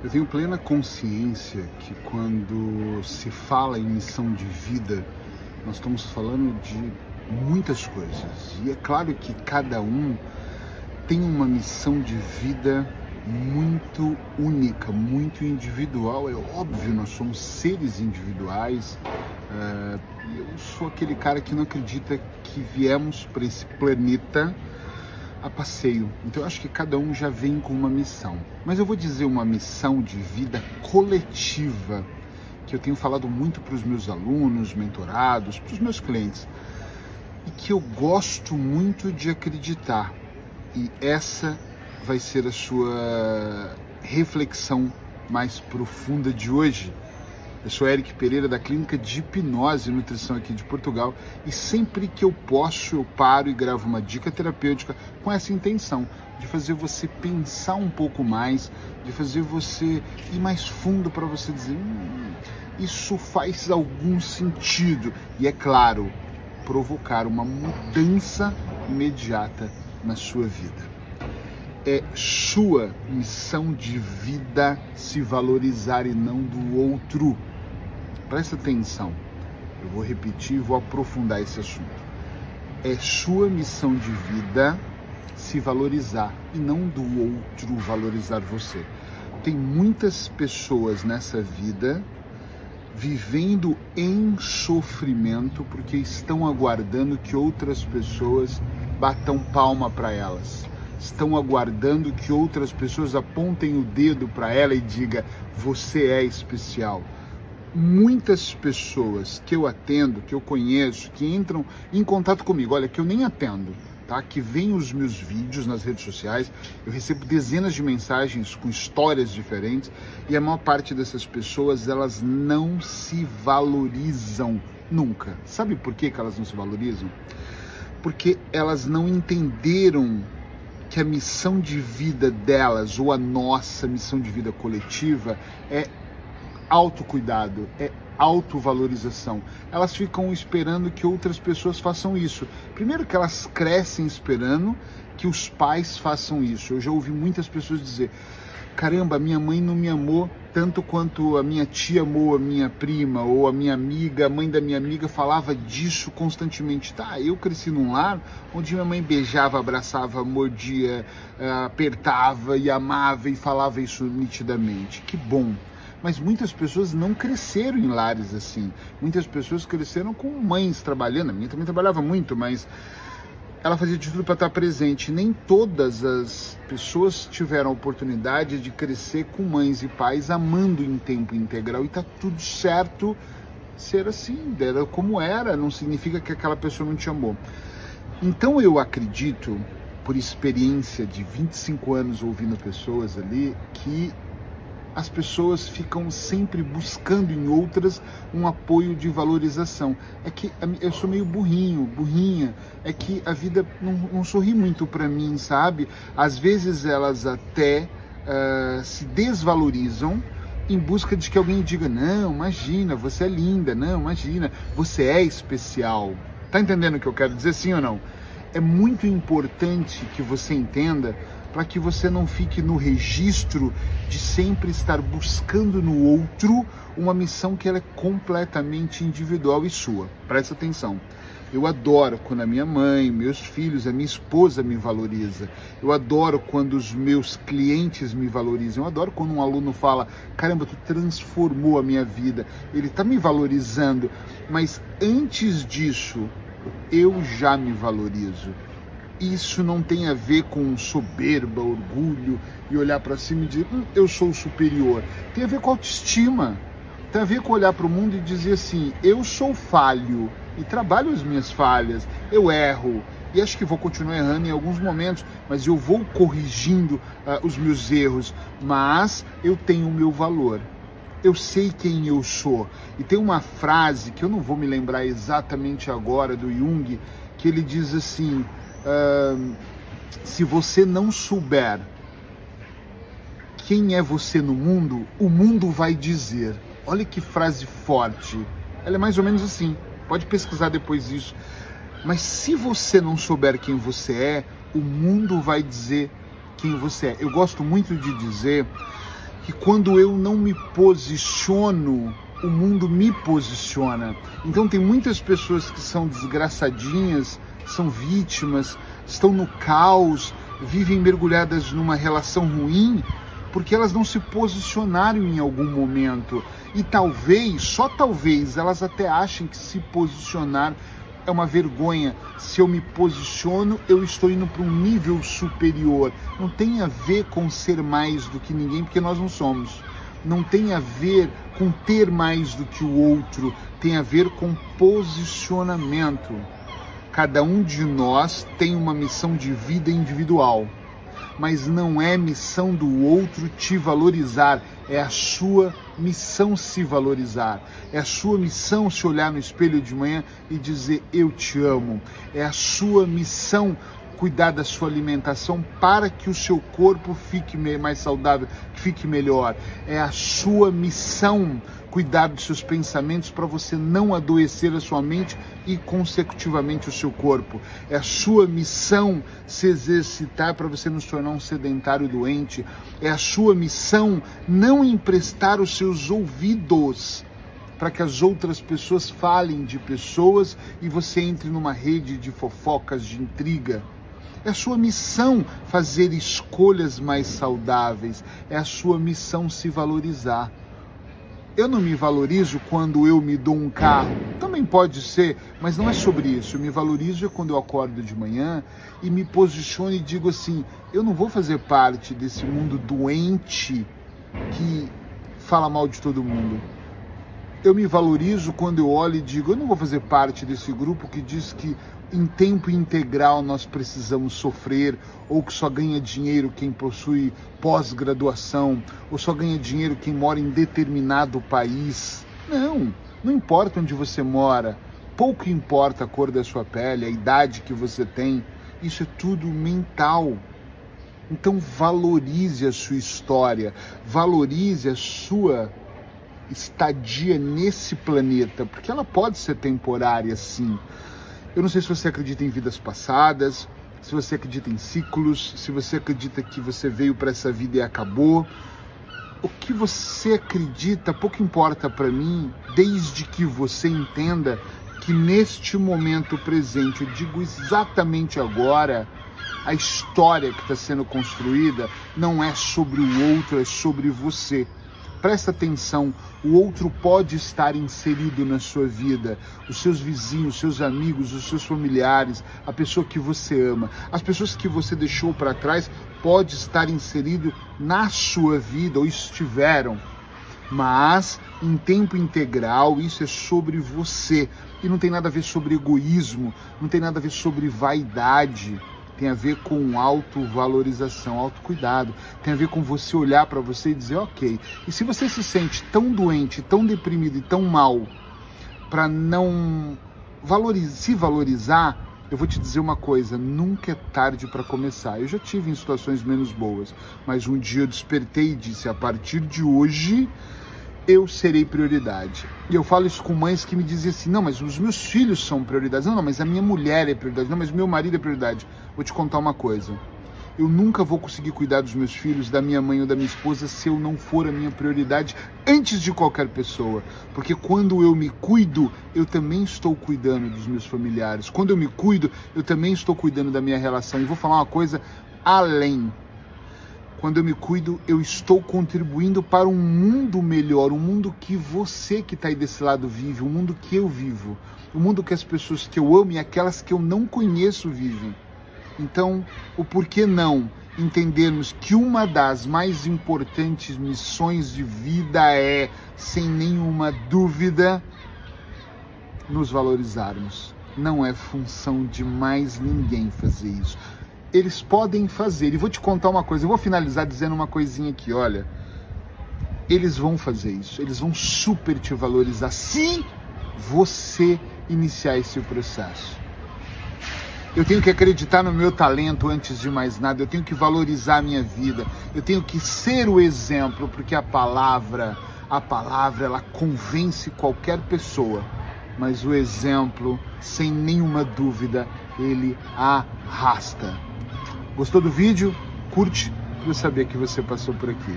Eu tenho plena consciência que quando se fala em missão de vida, nós estamos falando de muitas coisas. E é claro que cada um tem uma missão de vida muito única, muito individual. É óbvio, nós somos seres individuais. Uh, eu sou aquele cara que não acredita que viemos para esse planeta a passeio. Então eu acho que cada um já vem com uma missão. Mas eu vou dizer uma missão de vida coletiva que eu tenho falado muito para os meus alunos, mentorados, para os meus clientes e que eu gosto muito de acreditar. E essa vai ser a sua reflexão mais profunda de hoje eu sou Eric Pereira da Clínica de Hipnose e Nutrição aqui de Portugal e sempre que eu posso eu paro e gravo uma dica terapêutica com essa intenção de fazer você pensar um pouco mais, de fazer você ir mais fundo para você dizer hum, isso faz algum sentido e é claro provocar uma mudança imediata na sua vida. É sua missão de vida se valorizar e não do outro. Presta atenção. Eu vou repetir e vou aprofundar esse assunto. É sua missão de vida se valorizar e não do outro valorizar você. Tem muitas pessoas nessa vida vivendo em sofrimento porque estão aguardando que outras pessoas batam palma para elas. Estão aguardando que outras pessoas apontem o dedo para ela e diga: "Você é especial" muitas pessoas que eu atendo, que eu conheço, que entram em contato comigo, olha, que eu nem atendo, tá? Que veem os meus vídeos nas redes sociais, eu recebo dezenas de mensagens com histórias diferentes e a maior parte dessas pessoas, elas não se valorizam nunca. Sabe por que, que elas não se valorizam? Porque elas não entenderam que a missão de vida delas, ou a nossa missão de vida coletiva, é autocuidado, é autovalorização. Elas ficam esperando que outras pessoas façam isso. Primeiro que elas crescem esperando que os pais façam isso. Eu já ouvi muitas pessoas dizer: "Caramba, minha mãe não me amou tanto quanto a minha tia amou a minha prima ou a minha amiga, a mãe da minha amiga falava disso constantemente". Tá, eu cresci num lar onde minha mãe beijava, abraçava, mordia, eh, apertava e amava e falava isso nitidamente. Que bom mas muitas pessoas não cresceram em lares assim. Muitas pessoas cresceram com mães trabalhando. A minha também trabalhava muito, mas ela fazia de tudo para estar presente. Nem todas as pessoas tiveram a oportunidade de crescer com mães e pais amando em tempo integral e tá tudo certo ser assim, era como era, não significa que aquela pessoa não te amou. Então eu acredito, por experiência de 25 anos ouvindo pessoas ali, que as pessoas ficam sempre buscando em outras um apoio de valorização. É que eu sou meio burrinho, burrinha. É que a vida não, não sorri muito para mim, sabe? Às vezes elas até uh, se desvalorizam em busca de que alguém diga: não, imagina, você é linda, não, imagina, você é especial. Tá entendendo o que eu quero dizer, sim ou não? É muito importante que você entenda para que você não fique no registro de sempre estar buscando no outro uma missão que ela é completamente individual e sua. Presta atenção. Eu adoro quando a minha mãe, meus filhos, a minha esposa me valoriza. Eu adoro quando os meus clientes me valorizam. Eu adoro quando um aluno fala: "Caramba, tu transformou a minha vida". Ele está me valorizando, mas antes disso, eu já me valorizo isso não tem a ver com soberba, orgulho e olhar para cima e dizer hum, eu sou superior. Tem a ver com autoestima. Tem a ver com olhar para o mundo e dizer assim: eu sou falho e trabalho as minhas falhas, eu erro. E acho que vou continuar errando em alguns momentos, mas eu vou corrigindo uh, os meus erros. Mas eu tenho o meu valor eu sei quem eu sou. E tem uma frase que eu não vou me lembrar exatamente agora do Jung, que ele diz assim: se você não souber quem é você no mundo, o mundo vai dizer. Olha que frase forte. Ela é mais ou menos assim. Pode pesquisar depois isso. Mas se você não souber quem você é, o mundo vai dizer quem você é. Eu gosto muito de dizer que quando eu não me posiciono, o mundo me posiciona. Então tem muitas pessoas que são desgraçadinhas, são vítimas, estão no caos, vivem mergulhadas numa relação ruim, porque elas não se posicionaram em algum momento. E talvez, só talvez, elas até achem que se posicionar é uma vergonha. Se eu me posiciono, eu estou indo para um nível superior. Não tem a ver com ser mais do que ninguém, porque nós não somos. Não tem a ver com ter mais do que o outro, tem a ver com posicionamento. Cada um de nós tem uma missão de vida individual mas não é missão do outro te valorizar, é a sua missão se valorizar. É a sua missão se olhar no espelho de manhã e dizer eu te amo. É a sua missão cuidar da sua alimentação para que o seu corpo fique mais saudável, fique melhor. É a sua missão cuidar dos seus pensamentos para você não adoecer a sua mente e consecutivamente o seu corpo. É a sua missão se exercitar para você não se tornar um sedentário doente. É a sua missão não emprestar os seus ouvidos para que as outras pessoas falem de pessoas e você entre numa rede de fofocas, de intriga. É sua missão fazer escolhas mais saudáveis. É a sua missão se valorizar. Eu não me valorizo quando eu me dou um carro. Também pode ser, mas não é sobre isso. Eu me valorizo quando eu acordo de manhã e me posiciono e digo assim: eu não vou fazer parte desse mundo doente que fala mal de todo mundo. Eu me valorizo quando eu olho e digo: eu não vou fazer parte desse grupo que diz que em tempo integral nós precisamos sofrer, ou que só ganha dinheiro quem possui pós-graduação, ou só ganha dinheiro quem mora em determinado país. Não, não importa onde você mora, pouco importa a cor da sua pele, a idade que você tem, isso é tudo mental. Então valorize a sua história, valorize a sua estadia nesse planeta, porque ela pode ser temporária sim eu não sei se você acredita em vidas passadas, se você acredita em ciclos, se você acredita que você veio para essa vida e acabou. O que você acredita pouco importa para mim, desde que você entenda que neste momento presente, eu digo exatamente agora, a história que está sendo construída não é sobre o outro, é sobre você. Presta atenção, o outro pode estar inserido na sua vida, os seus vizinhos, os seus amigos, os seus familiares, a pessoa que você ama, as pessoas que você deixou para trás pode estar inserido na sua vida ou estiveram. Mas em tempo integral, isso é sobre você. E não tem nada a ver sobre egoísmo, não tem nada a ver sobre vaidade tem a ver com autovalorização, autocuidado, tem a ver com você olhar para você e dizer, ok, e se você se sente tão doente, tão deprimido e tão mal, para não valorize, se valorizar, eu vou te dizer uma coisa, nunca é tarde para começar. Eu já tive em situações menos boas, mas um dia eu despertei e disse, a partir de hoje eu serei prioridade. E eu falo isso com mães que me dizem assim: não, mas os meus filhos são prioridade. Não, não, mas a minha mulher é prioridade. Não, mas meu marido é prioridade. Vou te contar uma coisa. Eu nunca vou conseguir cuidar dos meus filhos, da minha mãe ou da minha esposa se eu não for a minha prioridade antes de qualquer pessoa. Porque quando eu me cuido, eu também estou cuidando dos meus familiares. Quando eu me cuido, eu também estou cuidando da minha relação. E vou falar uma coisa além quando eu me cuido, eu estou contribuindo para um mundo melhor, um mundo que você que está aí desse lado vive, um mundo que eu vivo, um mundo que as pessoas que eu amo e aquelas que eu não conheço vivem. Então, o porquê não entendermos que uma das mais importantes missões de vida é, sem nenhuma dúvida, nos valorizarmos. Não é função de mais ninguém fazer isso eles podem fazer. E vou te contar uma coisa, eu vou finalizar dizendo uma coisinha aqui, olha. Eles vão fazer isso, eles vão super te valorizar se você iniciar esse processo. Eu tenho que acreditar no meu talento antes de mais nada, eu tenho que valorizar a minha vida, eu tenho que ser o exemplo, porque a palavra, a palavra ela convence qualquer pessoa, mas o exemplo, sem nenhuma dúvida, ele arrasta. Gostou do vídeo? Curte para saber que você passou por aqui.